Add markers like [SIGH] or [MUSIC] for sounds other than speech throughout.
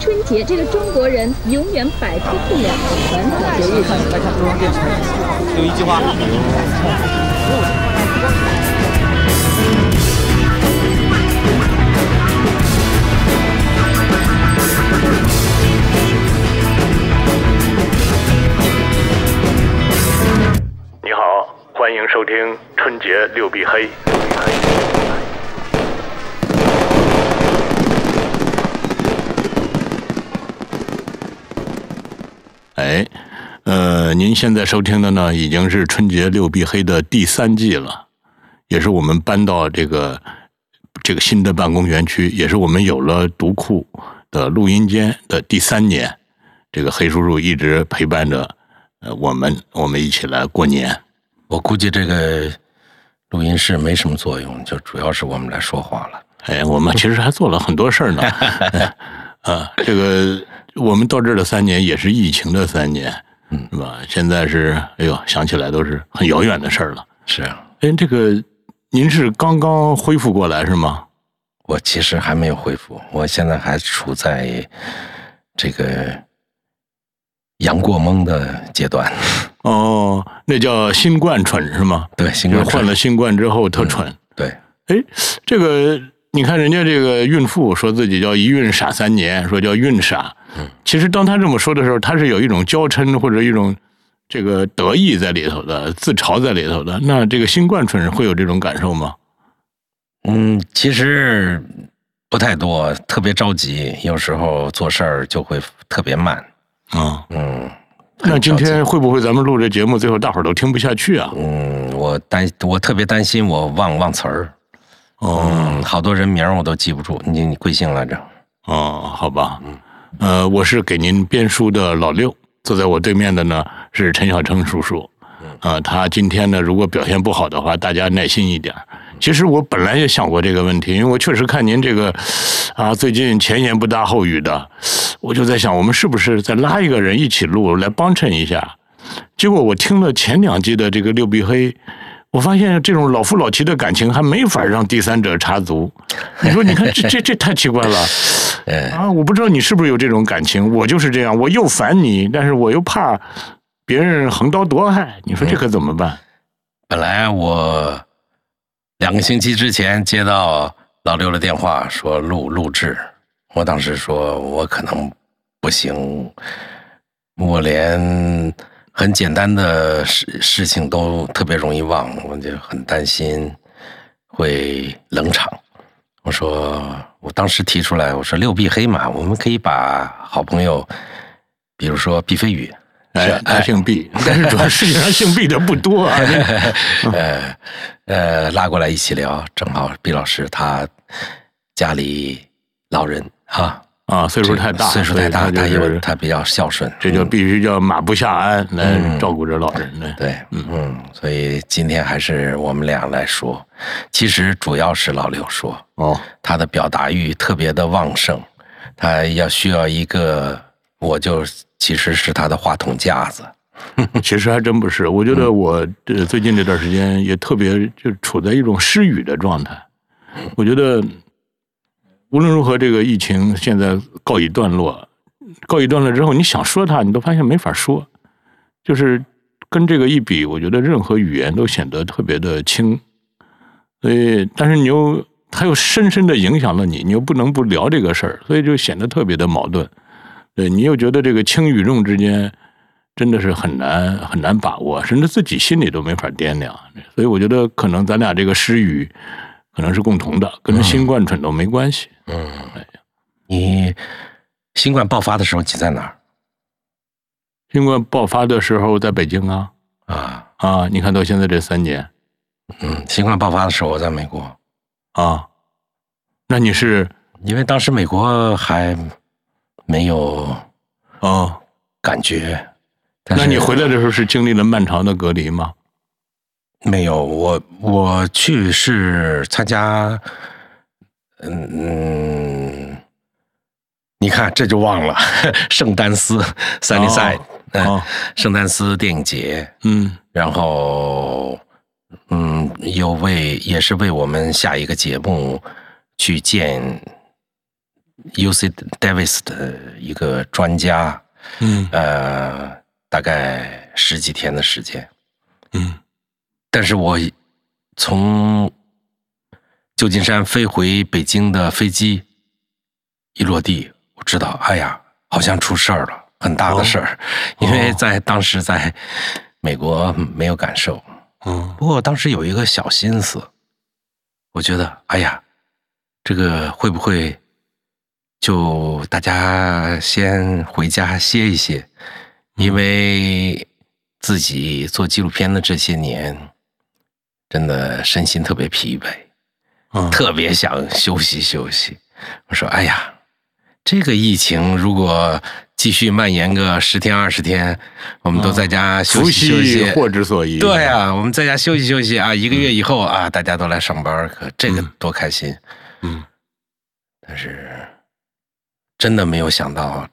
春节，这个中国人永远摆脱不了传统节日。来看中央电视台，有一句话。你好，欢迎收听春节六必黑。哎，呃，您现在收听的呢，已经是春节六必黑的第三季了，也是我们搬到这个这个新的办公园区，也是我们有了读库的录音间的第三年。这个黑叔叔一直陪伴着呃我们，我们一起来过年。我估计这个录音室没什么作用，就主要是我们来说话了。哎，我们其实还做了很多事儿呢。啊，[LAUGHS] 这个我们到这儿的三年也是疫情的三年，嗯，是吧？现在是，哎呦，想起来都是很遥远的事儿了。是啊，哎，这个您是刚刚恢复过来是吗？我其实还没有恢复，我现在还处在这个阳过懵的阶段。哦，那叫新冠蠢是吗？对，新冠就是患了新冠之后特蠢。对，哎，这个你看人家这个孕妇说自己叫一孕傻三年，说叫孕傻。嗯，其实当他这么说的时候，他是有一种娇嗔或者一种这个得意在里头的，自嘲在里头的。那这个新冠蠢会有这种感受吗？嗯，其实不太多，特别着急，有时候做事儿就会特别慢。啊、嗯，那今天会不会咱们录这节目，最后大伙儿都听不下去啊？嗯，我担我特别担心我忘忘词儿。哦嗯，好多人名儿我都记不住。你你贵姓来着？哦，好吧，呃，我是给您编书的老六，坐在我对面的呢是陈小成叔叔，啊、他今天呢如果表现不好的话，大家耐心一点。其实我本来也想过这个问题，因为我确实看您这个啊，最近前言不搭后语的，我就在想，我们是不是再拉一个人一起录来帮衬一下？结果我听了前两季的这个六必黑，我发现这种老夫老妻的感情还没法让第三者插足。[LAUGHS] 你说，你看这这这太奇怪了。哎，[LAUGHS] 啊，我不知道你是不是有这种感情，我就是这样，我又烦你，但是我又怕别人横刀夺爱，你说这可怎么办？本来我两个星期之前接到老六的电话，说录录制，我当时说我可能不行，我连很简单的事事情都特别容易忘，我就很担心会冷场。我说，我当时提出来，我说六必黑嘛，我们可以把好朋友，比如说毕飞宇，哎，他姓毕，但是主要世界上姓毕的不多啊。[LAUGHS] 呃呃拉过来一起聊，正好毕老师他家里老人啊，啊，岁数太大，岁数太大，他所以他比较孝顺，这就嗯必须叫马不下鞍来嗯照顾着老人呢。对，嗯，所以今天还是我们俩来说，其实主要是老刘说，哦，他的表达欲特别的旺盛，他要需要一个，我就其实是他的话筒架子，[LAUGHS] 其实还真不是，我觉得我这最近这段时间也特别就处在一种失语的状态。我觉得无论如何，这个疫情现在告一段落，告一段落之后，你想说它，你都发现没法说，就是跟这个一比，我觉得任何语言都显得特别的轻。所以，但是你又它又深深的影响了你，你又不能不聊这个事儿，所以就显得特别的矛盾。对你又觉得这个轻与重之间真的是很难很难把握，甚至自己心里都没法掂量。所以我觉得可能咱俩这个失语可能是共同的，跟新冠蠢都没关系。嗯，你新冠爆发的时候挤在哪儿？新冠爆发的时候在北京啊。啊？啊，你看到现在这三年。嗯，新冠爆发的时候我在美国，啊，那你是？因为当时美国还没有啊，感觉。那你回来的时候是经历了漫长的隔离吗？没有？我我去是参加，嗯嗯，你看这就忘了 [LAUGHS] 圣丹斯 Sunny Side，嗯哦，圣丹斯电影节，嗯然后嗯，又为也是为我们下一个节目去见 U C Davis 的一个专家，嗯呃，大概十几天的时间。嗯但是我从旧金山飞回北京的飞机一落地，我知道，哎呀，好像出事儿了，很大的事儿，因为在当时在美国没有感受。嗯。不过当时有一个小心思，我觉得，哎呀，这个会不会就大家先回家歇一歇，因为自己做纪录片的这些年，真的身心特别疲惫，嗯，特别想休息休息。我说，哎呀，这个疫情如果继续蔓延个十天二十天，我们都在家休息休息，羲祸之所依。对啊，我们在家休息休息啊，一个月以后啊，大家都来上班，可这个嗯多开心！嗯但是真的没有想到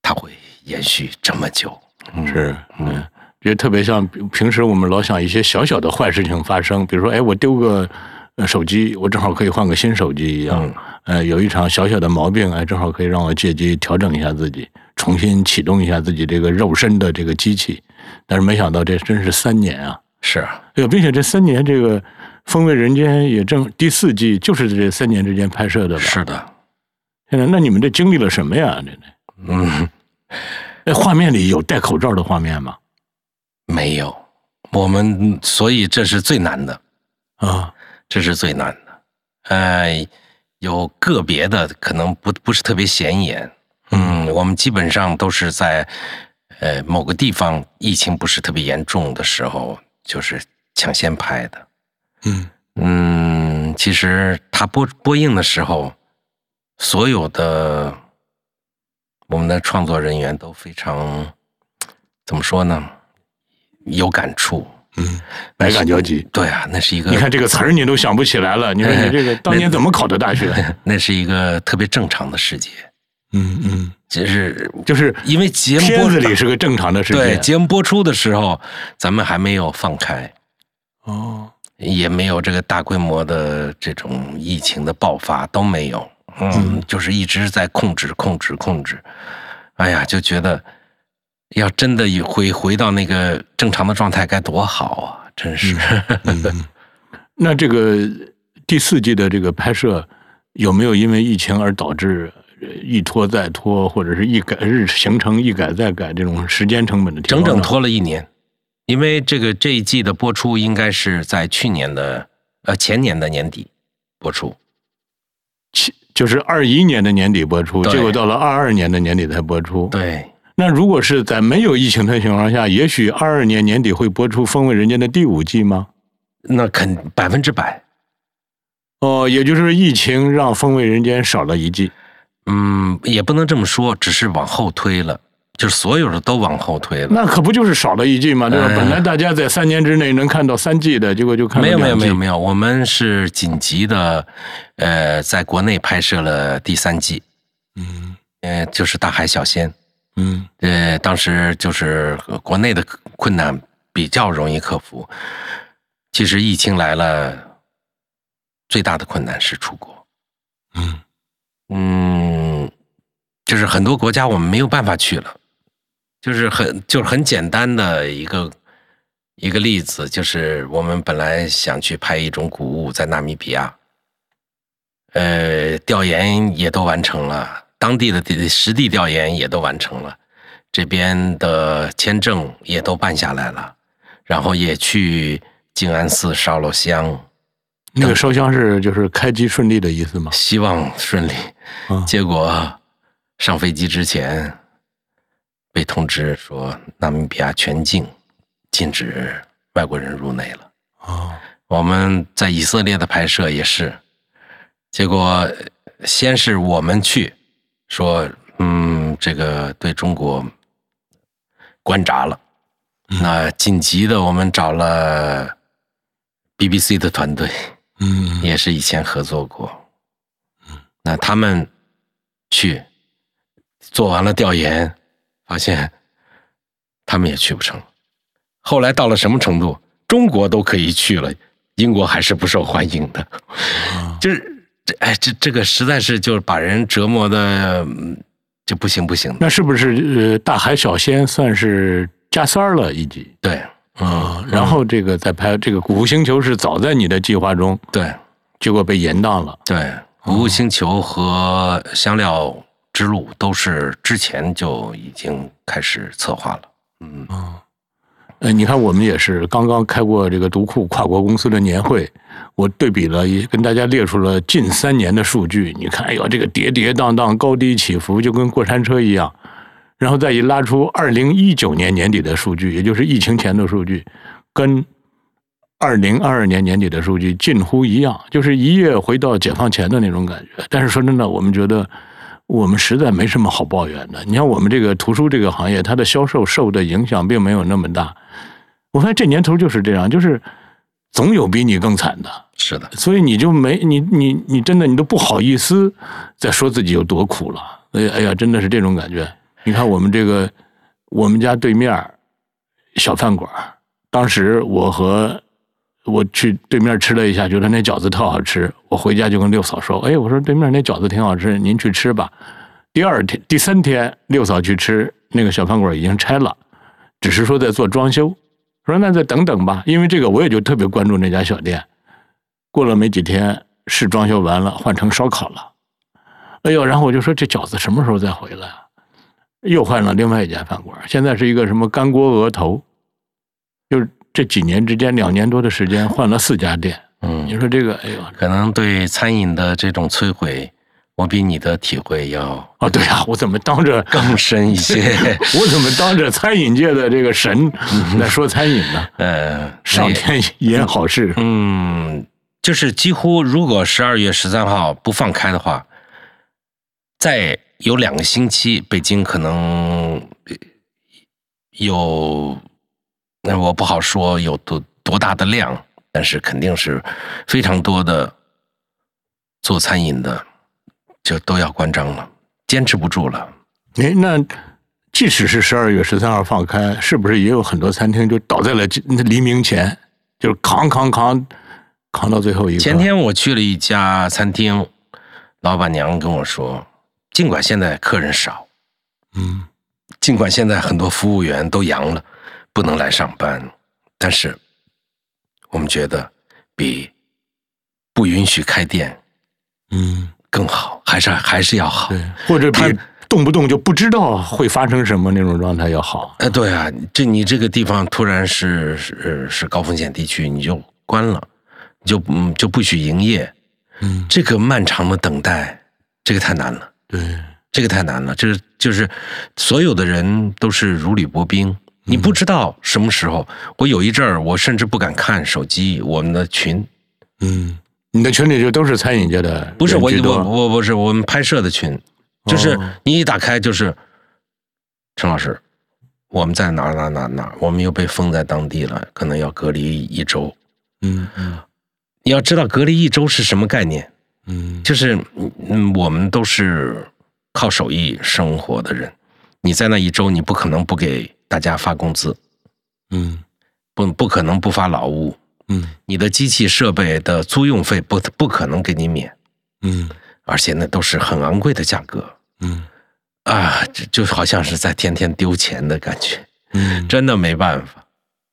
它会延续这么久。嗯是嗯，这特别像平时我们老想一些小小的坏事情发生，比如说，哎，我丢个呃手机，我正好可以换个新手机一样。嗯呃，有一场小小的毛病，哎，正好可以让我借机调整一下自己，重新启动一下自己这个肉身的这个机器。但是没想到这真是三年啊！是啊，哎呦，并且这三年这个《风味人间》也正第四季就是这三年之间拍摄的吧？是的，现在那你们这经历了什么呀？这这嗯，哎，画面里有戴口罩的画面吗？没有，我们所以这是最难的，啊，这是最难的。呃，有个别的可能不不是特别显眼，嗯，我们基本上都是在呃某个地方疫情不是特别严重的时候，就是抢先拍的。嗯嗯，其实它播播映的时候，所有的我们的创作人员都非常怎么说呢？有感触。嗯，百感交集。对啊，那是一个你看这个词儿你都想不起来了，你说 [LAUGHS] 你这个当年怎么考的大学？[LAUGHS] 那是一个特别正常的世界，嗯嗯，就是就是因为节目片播子里是个正常的世对界。节目播出的时候，咱们还没有放开，哦，也没有这个大规模的这种疫情的爆发都没有，嗯，就是一直在控制、控制、控制。哎呀，就觉得要真的回回到那个正常的状态该多好啊！真是，嗯，那这个第四季的这个拍摄有没有因为疫情而导致呃一拖再拖，或者是一改日行程一改再改这种时间成本的整整拖了一年，因为这个这一季的播出应该是在去年的呃前年的年底播出，七就是二一年的年底播出，结果到了二二年的年底才播出。对，那如果是在没有疫情的情况下，也许二二年年底会播出《风味人间》的第五季吗？那肯百分之百，哦，也就是疫情让《风味人间》少了一季。嗯，也不能这么说，只是往后推了，就是所有的都往后推了。那可不就是少了一季吗？对吧？哎本来大家在三年之内能看到三季的，结果就看没有没有没有没有，我们是紧急的，呃，在国内拍摄了第三季，嗯呃，就是《大海小仙》，嗯。呃，当时就是呃国内的困难比较容易克服，其实疫情来了，最大的困难是出国，嗯。嗯，就是很多国家我们没有办法去了，就是很就是很简单的一个一个例子，就是我们本来想去拍一种古物在纳米比亚，呃，调研也都完成了，当地的地实地调研也都完成了，这边的签证也都办下来了，然后也去静安寺烧了香，那个烧香是就是开机顺利的意思吗？希望顺利。嗯结果上飞机之前被通知说纳米比亚全境禁止外国人入内了。哦我们在以色列的拍摄也是，结果先是我们去说，嗯，这个对中国关闸了。那紧急的，我们找了 BBC 的团队，嗯也是以前合作过。嗯那他们去做完了调研，发现他们也去不成。后来到了什么程度？中国都可以去了，英国还是不受欢迎的。[LAUGHS] 就是这哎，这这个实在是就是把人折磨的嗯就不行不行的。那是不是呃大海小仙算是加三儿了一集对，嗯啊？然后这个再拍这个《古星球》是早在你的计划中，对结果被延宕了。对，《古物星球》和《香料之路》都是之前就已经开始策划了。嗯呃，你看我们也是刚刚开过这个独库跨国公司的年会，我对比了，也跟大家列出了近三年的数据。你看，哎呦，这个跌跌宕宕、高低起伏，就跟过山车一样。然后再一拉出二零一九年年底的数据，也就是疫情前的数据，跟二零二二年年底的数据近乎一样，就是一夜回到解放前的那种感觉。但是说真的，我们觉得我们实在没什么好抱怨的。你像我们这个图书这个行业，它的销售受的影响并没有那么大。我发现这年头就是这样，就是总有比你更惨的，是的，所以你就没你你你真的你都不好意思再说自己有多苦了。哎哎呀，真的是这种感觉。你看我们这个我们家对面小饭馆，当时我和我去对面吃了一下，觉得那饺子特好吃。我回家就跟六嫂说：“哎，我说对面那饺子挺好吃，您去吃吧。”第二天、第三天，六嫂去吃那个小饭馆已经拆了，只是说在做装修。说那再等等吧，因为这个我也就特别关注那家小店。过了没几天，是装修完了，换成烧烤了。哎呦，然后我就说这饺子什么时候再回来啊？又换了另外一家饭馆，现在是一个什么干锅鹅头，就是这几年之间，两年多的时间换了四家店。嗯你，说这个，哎呦，可能对餐饮的这种摧毁，我比你的体会要哦，对啊，我怎么当着更深一些。[LAUGHS] 我怎么当着餐饮界的这个神来说餐饮呢？呃，上天言好事，嗯，就是几乎如果十二月十三号不放开的话，再有两个星期，北京可能有，那我不好说有多多大的量，但是肯定是非常多的做餐饮的就都要关张了，坚持不住了。哎，那即使是十二月十三号放开，是不是也有很多餐厅就倒在了黎明前，就是扛扛扛扛到最后一个？前天我去了一家餐厅，老板娘跟我说，尽管现在客人少，嗯尽管现在很多服务员都阳了，不能来上班，但是我们觉得比不允许开店嗯，更好，还是还是要好。对，或者他比动不动就不知道会发生什么那种状态要好。哎，对啊，这你这个地方突然是是是高风险地区，你就关了，你就嗯就不许营业，嗯，这个漫长的等待，这个太难了。对，这个太难了，就是就是所有的人都是如履薄冰，你不知道什么时候。我有一阵儿，我甚至不敢看手机，我们的群嗯，你的群里就都是餐饮界的不是我我我不是我们拍摄的群，就是哦你一打开就是陈老师，我们在哪儿哪儿哪儿哪儿，我们又被封在当地了，可能要隔离一周。嗯嗯你要知道隔离一周是什么概念？嗯。就是嗯，我们都是靠手艺生活的人，你在那一周，你不可能不给大家发工资，嗯。不不可能不发劳务，嗯。你的机器设备的租用费不不可能给你免，嗯。而且那都是很昂贵的价格。嗯。啊，这就好像是在天天丢钱的感觉，嗯，真的没办法。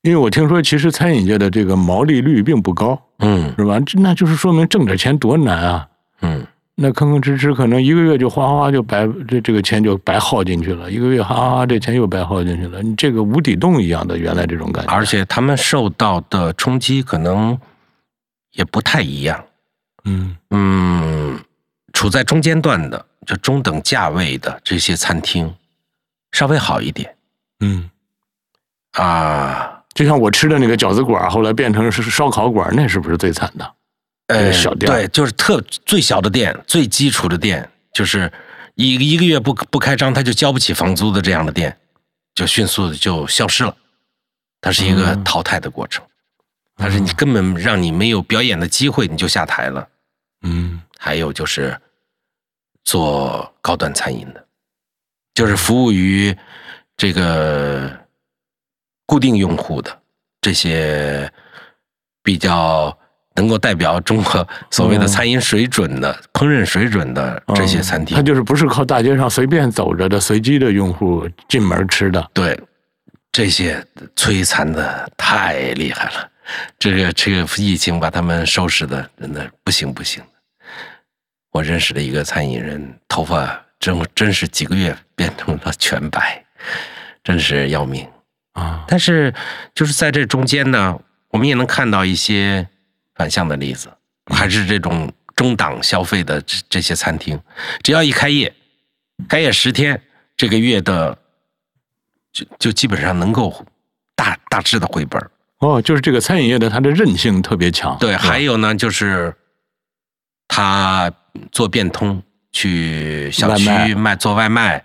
因为我听说，其实餐饮界的这个毛利率并不高，嗯是吧？这那就是说明挣点钱多难啊！嗯，那吭吭哧哧，可能一个月就哗哗哗就白这这个钱就白耗进去了，一个月哈哈哈这钱又白耗进去了，你这个无底洞一样的原来这种感觉，而且他们受到的冲击可能也不太一样。嗯嗯，处在中间段的，就中等价位的这些餐厅，稍微好一点嗯，啊。就像我吃的那个饺子馆，后来变成是烧烤馆，那是不是最惨的？呃，小店儿对，就是特最小的店，最基础的店，就是一个一个月不不开张，他就交不起房租的这样的店，就迅速的就消失了。它是一个嗯淘汰的过程，它是你根本让你没有表演的机会，你就下台了。嗯还有就是做高端餐饮的，就是服务于这个固定用户的这些比较能够代表中国所谓的餐饮水准的、烹饪水准的这些餐厅。它就是不是靠大街上随便走着的随机的用户进门吃的。对，这些摧残的太厉害了。这个这个疫情把他们收拾的真的不行不行。我认识的一个餐饮人，头发真真是几个月变成了全白，真是要命啊！但是就是在这中间呢，我们也能看到一些反向的例子，还是这种中档消费的这这些餐厅，只要一开业，开业十天，这个月的就就基本上能够大大致的回本哦，就是这个餐饮业的它的韧性特别强。对，还有呢，就是他做变通，去小区卖做外卖，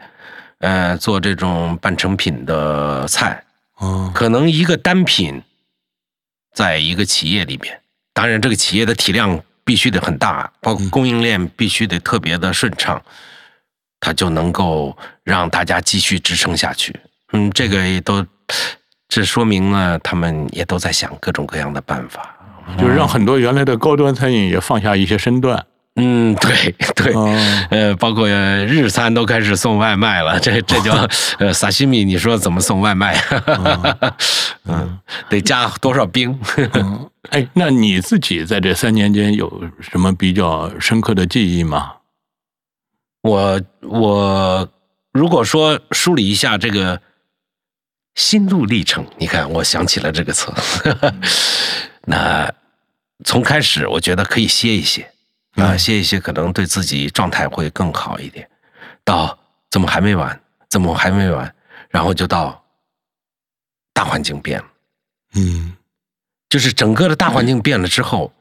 呃，做这种半成品的菜。哦，可能一个单品，在一个企业里面，当然这个企业的体量必须得很大，包括供应链必须得特别的顺畅，它就能够让大家继续支撑下去。嗯，这个也都。这说明了他们也都在想各种各样的办法，就是让很多原来的高端餐饮也放下一些身段。嗯，对对，呃，包括日餐都开始送外卖了，这这叫 [LAUGHS] 呃萨西米，你说怎么送外卖？[LAUGHS] 嗯，得加多少冰？[LAUGHS] 哎，那你自己在这三年间有什么比较深刻的记忆吗？我我如果说梳理一下这个。心路历程，你看，我想起了这个词。那从开始，我觉得可以歇一歇啊，歇一歇，可能对自己状态会更好一点。到怎么还没完？怎么还没完？然后就到大环境变了。嗯，就是整个的大环境变了之后，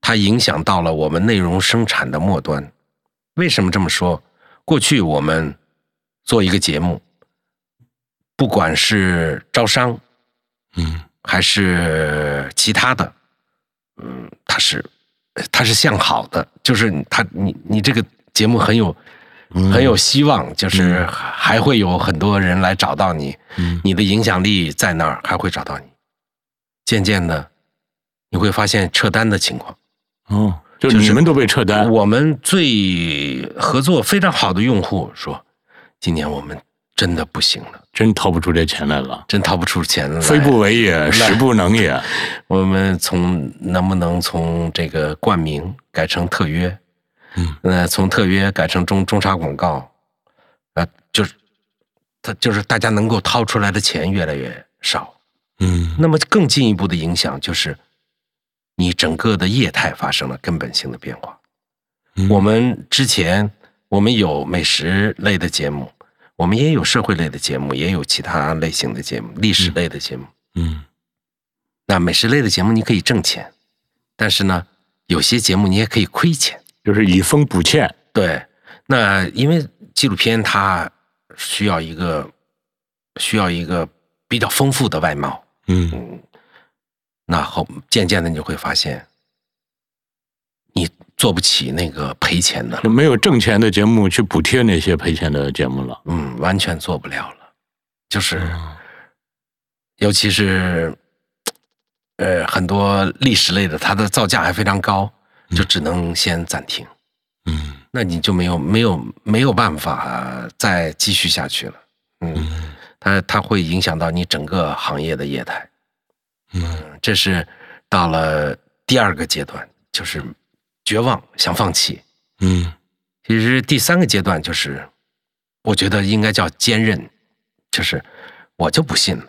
它影响到了我们内容生产的末端。为什么这么说？过去我们做一个节目。不管是招商，嗯，还是其他的，嗯，它是，它是向好的，就是它，你你这个节目很有，很有希望，就是还会有很多人来找到你，你的影响力在那儿，还会找到你。渐渐的，你会发现撤单的情况，哦，就你们都被撤单。我们最合作非常好的用户说，今年我们。真的不行了，真掏不出这钱来了，真掏不出钱来。非不为也，实不能也。[LAUGHS] 我们从能不能从这个冠名改成特约？嗯，呃，从特约改成中中插广告，啊，就是，他就是大家能够掏出来的钱越来越少。嗯，那么更进一步的影响就是，你整个的业态发生了根本性的变化。我们之前我们有美食类的节目。我们也有社会类的节目，也有其他类型的节目，历史类的节目。嗯，那美食类的节目你可以挣钱，但是呢，有些节目你也可以亏钱，就是以丰补欠。对，那因为纪录片它需要一个需要一个比较丰富的外貌。嗯，那后渐渐的你就会发现，你。做不起那个赔钱的，就没有挣钱的节目去补贴那些赔钱的节目了。嗯，完全做不了了。就是，尤其是，呃，很多历史类的，它的造价还非常高，就只能先暂停。嗯，那你就没有没有没有办法再继续下去了。嗯，它它会影响到你整个行业的业态。嗯，这是到了第二个阶段，就是。绝望，想放弃。嗯，其实第三个阶段就是，我觉得应该叫坚韧，就是我就不信了，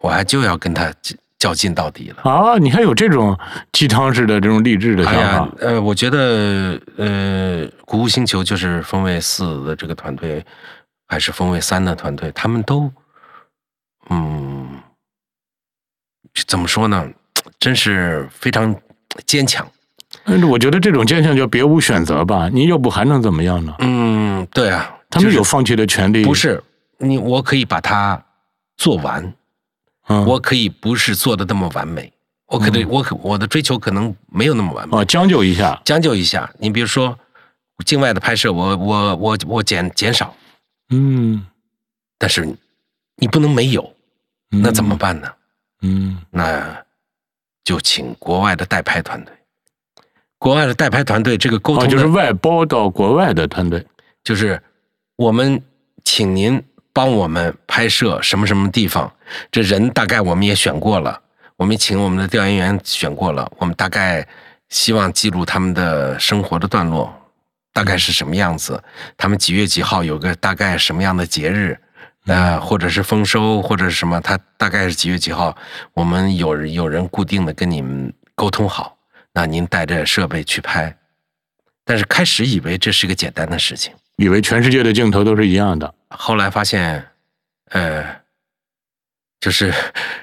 我还就要跟他较劲到底了。啊，你还有这种鸡汤式的这种励志的想法？呃，我觉得，呃，谷物星球就是风味四的这个团队，还是风味三的团队，他们都，嗯，怎么说呢？真是非常坚强。嗯，我觉得这种现象叫别无选择吧。你要不还能怎么样呢？嗯，对啊，他们有放弃的权利。不是你，我可以把它做完。嗯，我可以不是做的那么完美。我可能，我可我的追求可能没有那么完美。哦，将就一下，将就一下。你比如说，境外的拍摄，我我我我减减少。嗯，但是你不能没有，那怎么办呢？嗯，那就请国外的代拍团队。国外的代拍团队这个沟通哦，就是外包到国外的团队。就是我们请您帮我们拍摄什么什么地方，这人大概我们也选过了，我们请我们的调研员选过了，我们大概希望记录他们的生活的段落，大概是什么样子，他们几月几号有个大概什么样的节日。呃，或者是丰收，或者是什么，他大概是几月几号，我们有人有人固定的跟你们沟通好，那您带着设备去拍。但是开始以为这是个简单的事情，以为全世界的镜头都是一样的，后来发现，呃，就是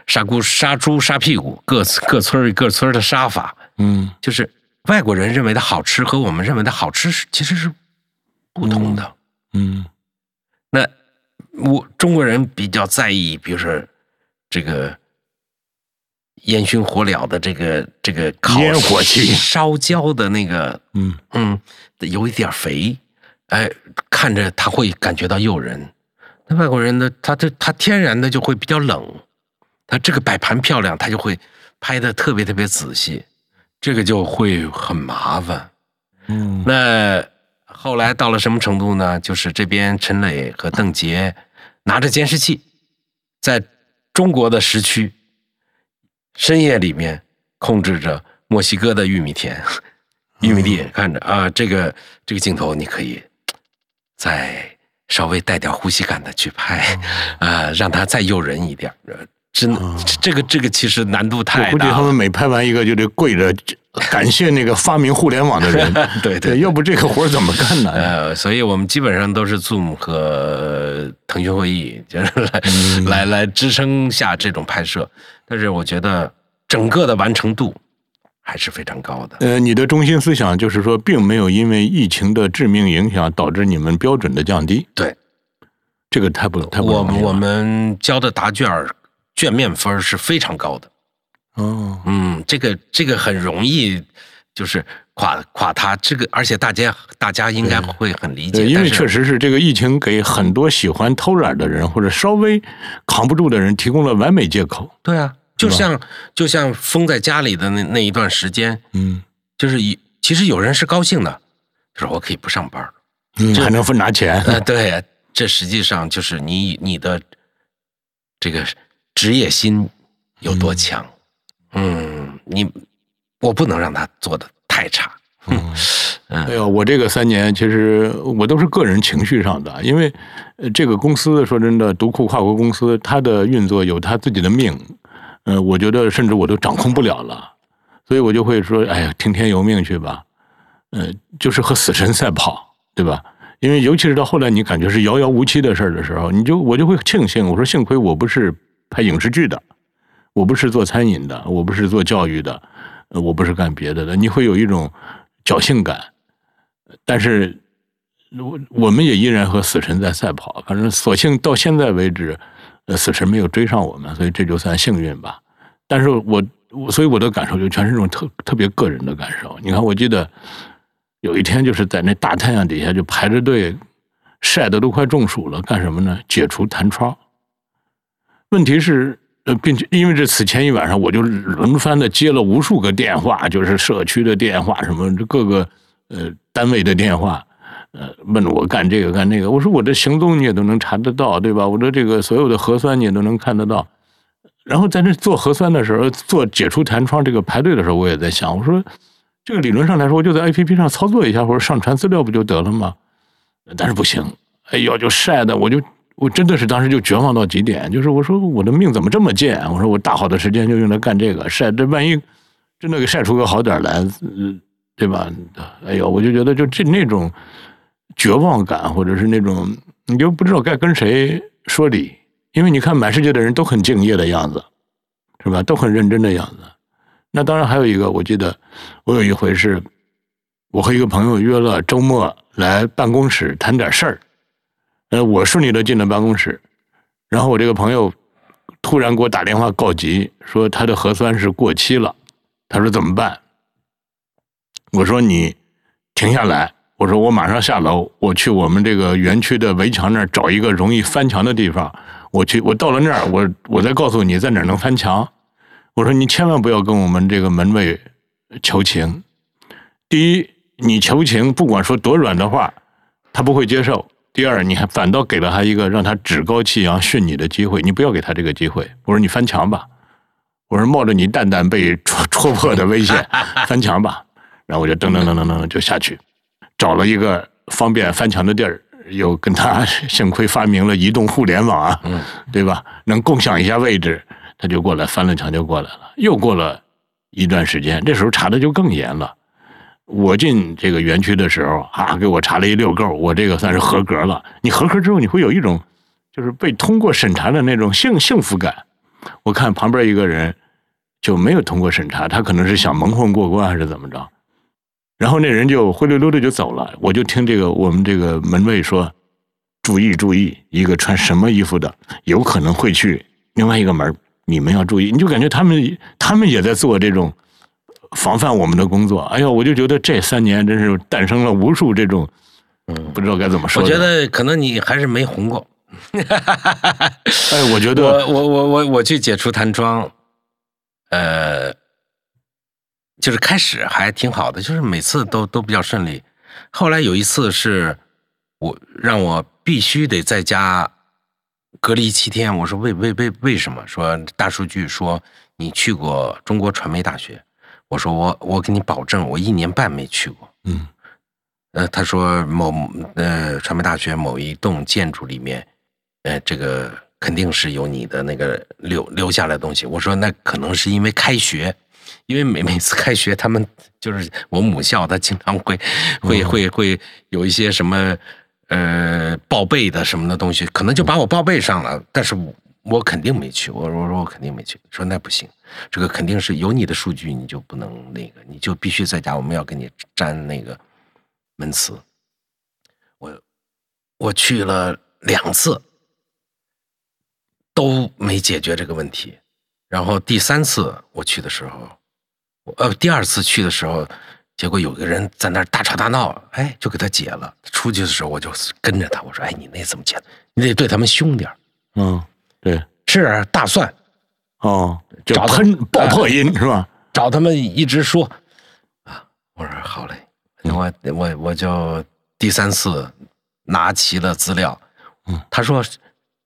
杀猪杀猪杀屁股，各各村儿各村儿的杀法，嗯就是外国人认为的好吃和我们认为的好吃是其实是不同的。嗯那我中国人比较在意，比如说这个烟熏火燎的这个这个烤烟火气烧焦的那个，嗯嗯，有一点肥，哎，看着他会感觉到诱人。那外国人呢，他这他天然的就会比较冷，他这个摆盘漂亮，他就会拍的特别特别仔细，这个就会很麻烦。嗯那后来到了什么程度呢？就是这边陈磊和邓婕拿着监视器，在中国的时区深夜里面控制着墨西哥的玉米田、玉米地，看着啊，这个这个镜头你可以再稍微带点呼吸感的去拍，啊，让它再诱人一点。呃真这个这个其实难度我太估计他们。每拍完一个就得跪着感谢那个发明互联网的人，[LAUGHS] 对对要不这个活儿怎么干呢？呃，所以我们基本上都是 Zoom 和腾讯会议，就是来、嗯来来支撑下这种拍摄。但是我觉得整个的完成度还是非常高的。呃，你的中心思想就是说，并没有因为疫情的致命影响导致你们标准的降低，对这个太不太不容易我们我们交的答卷儿卷面分是非常高的。哦，嗯，这个这个很容易就是垮垮塌。这个而且大家大家应该会很理解，因为确实是这个疫情给很多喜欢偷懒的人或者稍微扛不住的人提供了完美借口。对啊，就像就像封在家里的那那一段时间，嗯就是以其实有人是高兴的，就是我可以不上班。嗯，这还能分拿钱。呃，对，这实际上就是你你的这个职业心有多强。嗯，你我不能让他做的太差。嗯哎呦，我这个三年其实我都是个人情绪上的，因为呃这个公司说真的，独库跨国公司它的运作有它自己的命，呃，我觉得甚至我都掌控不了了，所以我就会说，哎呀，听天由命去吧，呃，就是和死神赛跑，对吧？因为尤其是到后来你感觉是遥遥无期的事儿的时候，你就我就会庆幸，我说幸亏我不是拍影视剧的，我不是做餐饮的，我不是做教育的，我不是干别的的，你会有一种侥幸感。但是我我们也依然和死神在赛跑，反正所幸到现在为止，死神没有追上我们，所以这就算幸运吧。但是我我所以我的感受就全是这种特特别个人的感受。你看，我记得有一天就是在那大太阳底下就排着队，晒得都快中暑了，干什么呢？解除弹窗。问题是，呃，并且因为这此前一晚上我就轮番的接了无数个电话，就是社区的电话，什么各个呃单位的电话，呃，问我干这个干那个。我说我这行踪你也都能查得到，对吧？我的这个所有的核酸你也都能看得到。然后在那做核酸的时候，做解除弹窗这个排队的时候，我也在想，我说这个理论上来说，我就在 A P P 上操作一下或者上传资料不就得了吗？但是不行，哎呦，就晒的，我就我真的是当时就绝望到极点，就是我说我的命怎么这么贱？我说我大好的时间就用来干这个晒，这万一真的给晒出个好点来，呃对吧？哎呦，我就觉得就这那种绝望感，或者是那种你就不知道该跟谁说理，因为你看满世界的人都很敬业的样子，是吧？都很认真的样子。那当然还有一个，我记得我有一回是，我和一个朋友约了周末来办公室谈点事儿，呃，我顺利的进了办公室，然后我这个朋友突然给我打电话告急，说他的核酸是过期了，他说怎么办？我说你停下来，我说我马上下楼，我去我们这个园区的围墙那儿找一个容易翻墙的地方，我去，我到了那儿，我我再告诉你在哪儿能翻墙。我说你千万不要跟我们这个门卫求情。第一，你求情，不管说多软的话，他不会接受；第二，你还反倒给了他一个让他趾高气扬训你的机会，你不要给他这个机会。我说你翻墙吧，我说冒着你蛋蛋被戳戳破的危险，[LAUGHS] 翻墙吧。然后我就噔噔噔噔噔就下去，找了一个方便翻墙的地儿，又跟他幸亏发明了移动互联网啊，对吧？能共享一下位置，他就过来翻了墙就过来了。又过了一段时间，这时候查的就更严了。我进这个园区的时候啊，给我查了一溜够，我这个算是合格了。你合格之后，你会有一种就是被通过审查的那种幸幸福感。我看旁边一个人就没有通过审查，他可能是想蒙混过关还是怎么着。然后那人就灰溜溜的就走了，我就听这个我们这个门卫说：“注意注意，一个穿什么衣服的有可能会去另外一个门，你们要注意。”你就感觉他们他们也在做这种防范我们的工作。哎呦，我就觉得这三年真是诞生了无数这种，嗯，不知道该怎么说。我觉得可能你还是没红过。哎，我觉得我我我我我去解除弹窗，呃。就是开始还挺好的，就是每次都都比较顺利。后来有一次是，我让我必须得在家隔离七天。我说为为为为什么？说大数据说你去过中国传媒大学。我说我我给你保证，我一年半没去过。嗯，呃，他说某呃传媒大学某一栋建筑里面，呃，这个肯定是有你的那个留留下来的东西。我说那可能是因为开学。因为每每次开学，他们就是我母校，他经常会会会会有一些什么呃报备的什么的东西，可能就把我报备上了，但是我肯定没去，我我说我肯定没去，说那不行，这个肯定是有你的数据，你就不能那个，你就必须在家，我们要给你粘那个门磁。我我去了两次，都没解决这个问题，然后第三次我去的时候。呃，第二次去的时候，结果有个人在那儿大吵大闹，哎，就给他解了。出去的时候我就跟着他，我说：“哎，你那怎么解？你得对他们凶点嗯，对，吃点大蒜。哦，就喷爆破音是吧？找他们一直说啊，我说好嘞，我我我就第三次拿齐了资料。嗯，他说。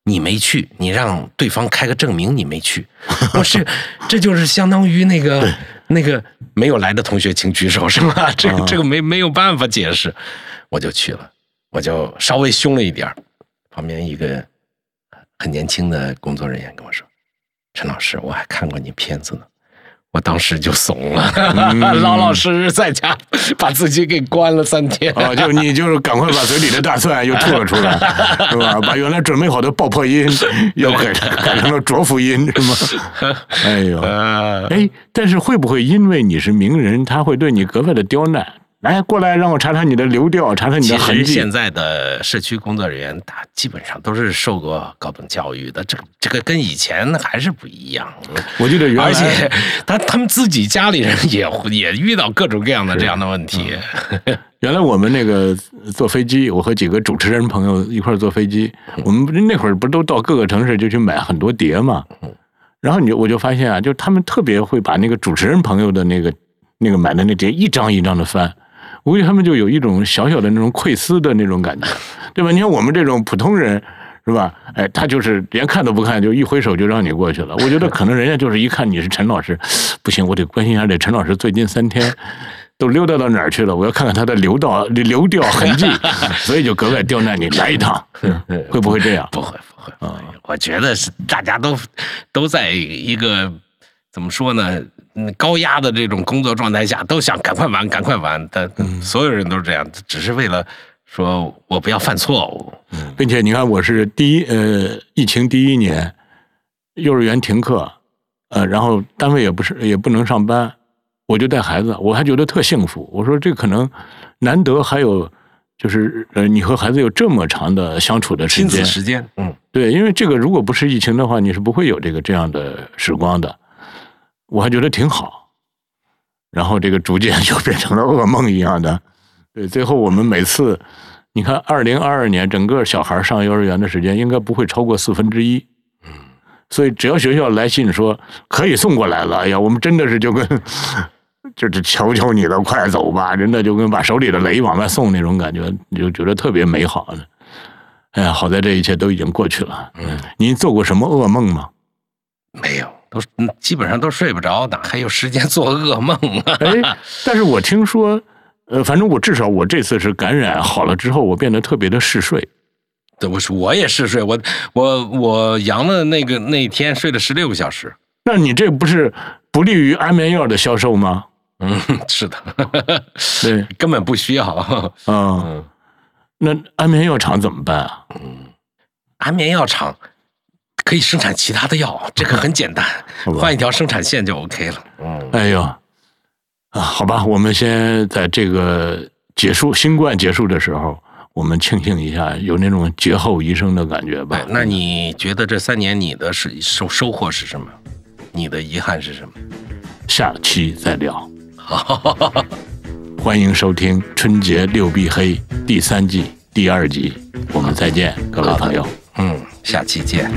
你没去，你让对方开个证明你没去，[LAUGHS] 不是，这就是相当于那个那个没有来的同学请举手是吧？这个这个没没有办法解释，我就去了，我就稍微凶了一点旁边一个很年轻的工作人员跟我说：“陈老师，我还看过你片子呢。”我当时就怂了，[LAUGHS] 老老实实在家把自己给关了三天。啊，就你就是赶快把嘴里的大蒜又吐了出来，是吧？把原来准备好的爆破音又改改成了浊辅音，是吗？哎呦，[LAUGHS] 哎，但是会不会因为你是名人，他会对你格外的刁难？来，过来，让我查查你的流调，查查你的痕迹。其实现在的社区工作人员，他基本上都是受过高等教育的，这个这个跟以前还是不一样。我记得原来，而且他他们自己家里人也 [LAUGHS] 也遇到各种各样的这样的问题。原来我们那个坐飞机，我和几个主持人朋友一块坐飞机，我们那会儿不都到各个城市就去买很多碟嘛？然后你我就发现啊，就他们特别会把那个主持人朋友的那个那个买的那碟一张一张的翻。估计他们就有一种小小的那种窥私的那种感觉，[LAUGHS] 对吧？你看我们这种普通人，是吧？哎，他就是连看都不看，就一挥手就让你过去了。我觉得可能人家就是一看你是陈老师，不行，我得关心一下这陈老师最近三天都溜达到哪儿去了，我要看看他的流道流掉痕迹，[LAUGHS] 所以就格外刁难你来一趟，[LAUGHS] 会不会这样？不会，不会啊！我觉得是大家都都在一个怎么说呢？嗯，高压的这种工作状态下，都想赶快完，赶快完。但所有人都是这样，只是为了说我不要犯错误。并且你看，我是第一呃，疫情第一年，幼儿园停课，呃，然后单位也不是也不能上班，我就带孩子，我还觉得特幸福。我说这可能难得还有，就是呃，你和孩子有这么长的相处的时间，时间，嗯，对，因为这个如果不是疫情的话，你是不会有这个这样的时光的。我还觉得挺好，然后这个逐渐 [LAUGHS] 就变成了噩梦一样的。对，最后我们每次，你看，二零二二年整个小孩上幼儿园的时间应该不会超过四分之一。嗯，所以只要学校来信说可以送过来了，哎呀，我们真的是就跟 [LAUGHS] 就是求求你了，快走吧！真的就跟把手里的雷往外送那种感觉，你就觉得特别美好的。哎呀，好在这一切都已经过去了。嗯，您做过什么噩梦吗？没有，都嗯基本上都睡不着，哪还有时间做噩梦啊？哎，但是我听说，呃，反正我至少我这次是感染好了之后，我变得特别的嗜睡。对，我是我也是睡，我我我阳了那个那天睡了十六个小时。那你这不是不利于安眠药的销售吗？嗯，是的，对，根本不需要。啊、嗯，那安眠药厂怎么办啊？嗯安眠药厂可以生产其他的药，这个很简单换一条生产线就 OK 了。嗯，哎呦，啊，好吧，我们先在这个结束新冠结束的时候，我们庆幸一下，有那种劫后余生的感觉吧对。，那你觉得这三年你的是收收获是什么？你的遗憾是什么？下期再聊。[LAUGHS] 欢迎收听《春节六必黑》第三季第二集，我们再见，各位朋友。嗯，下期见。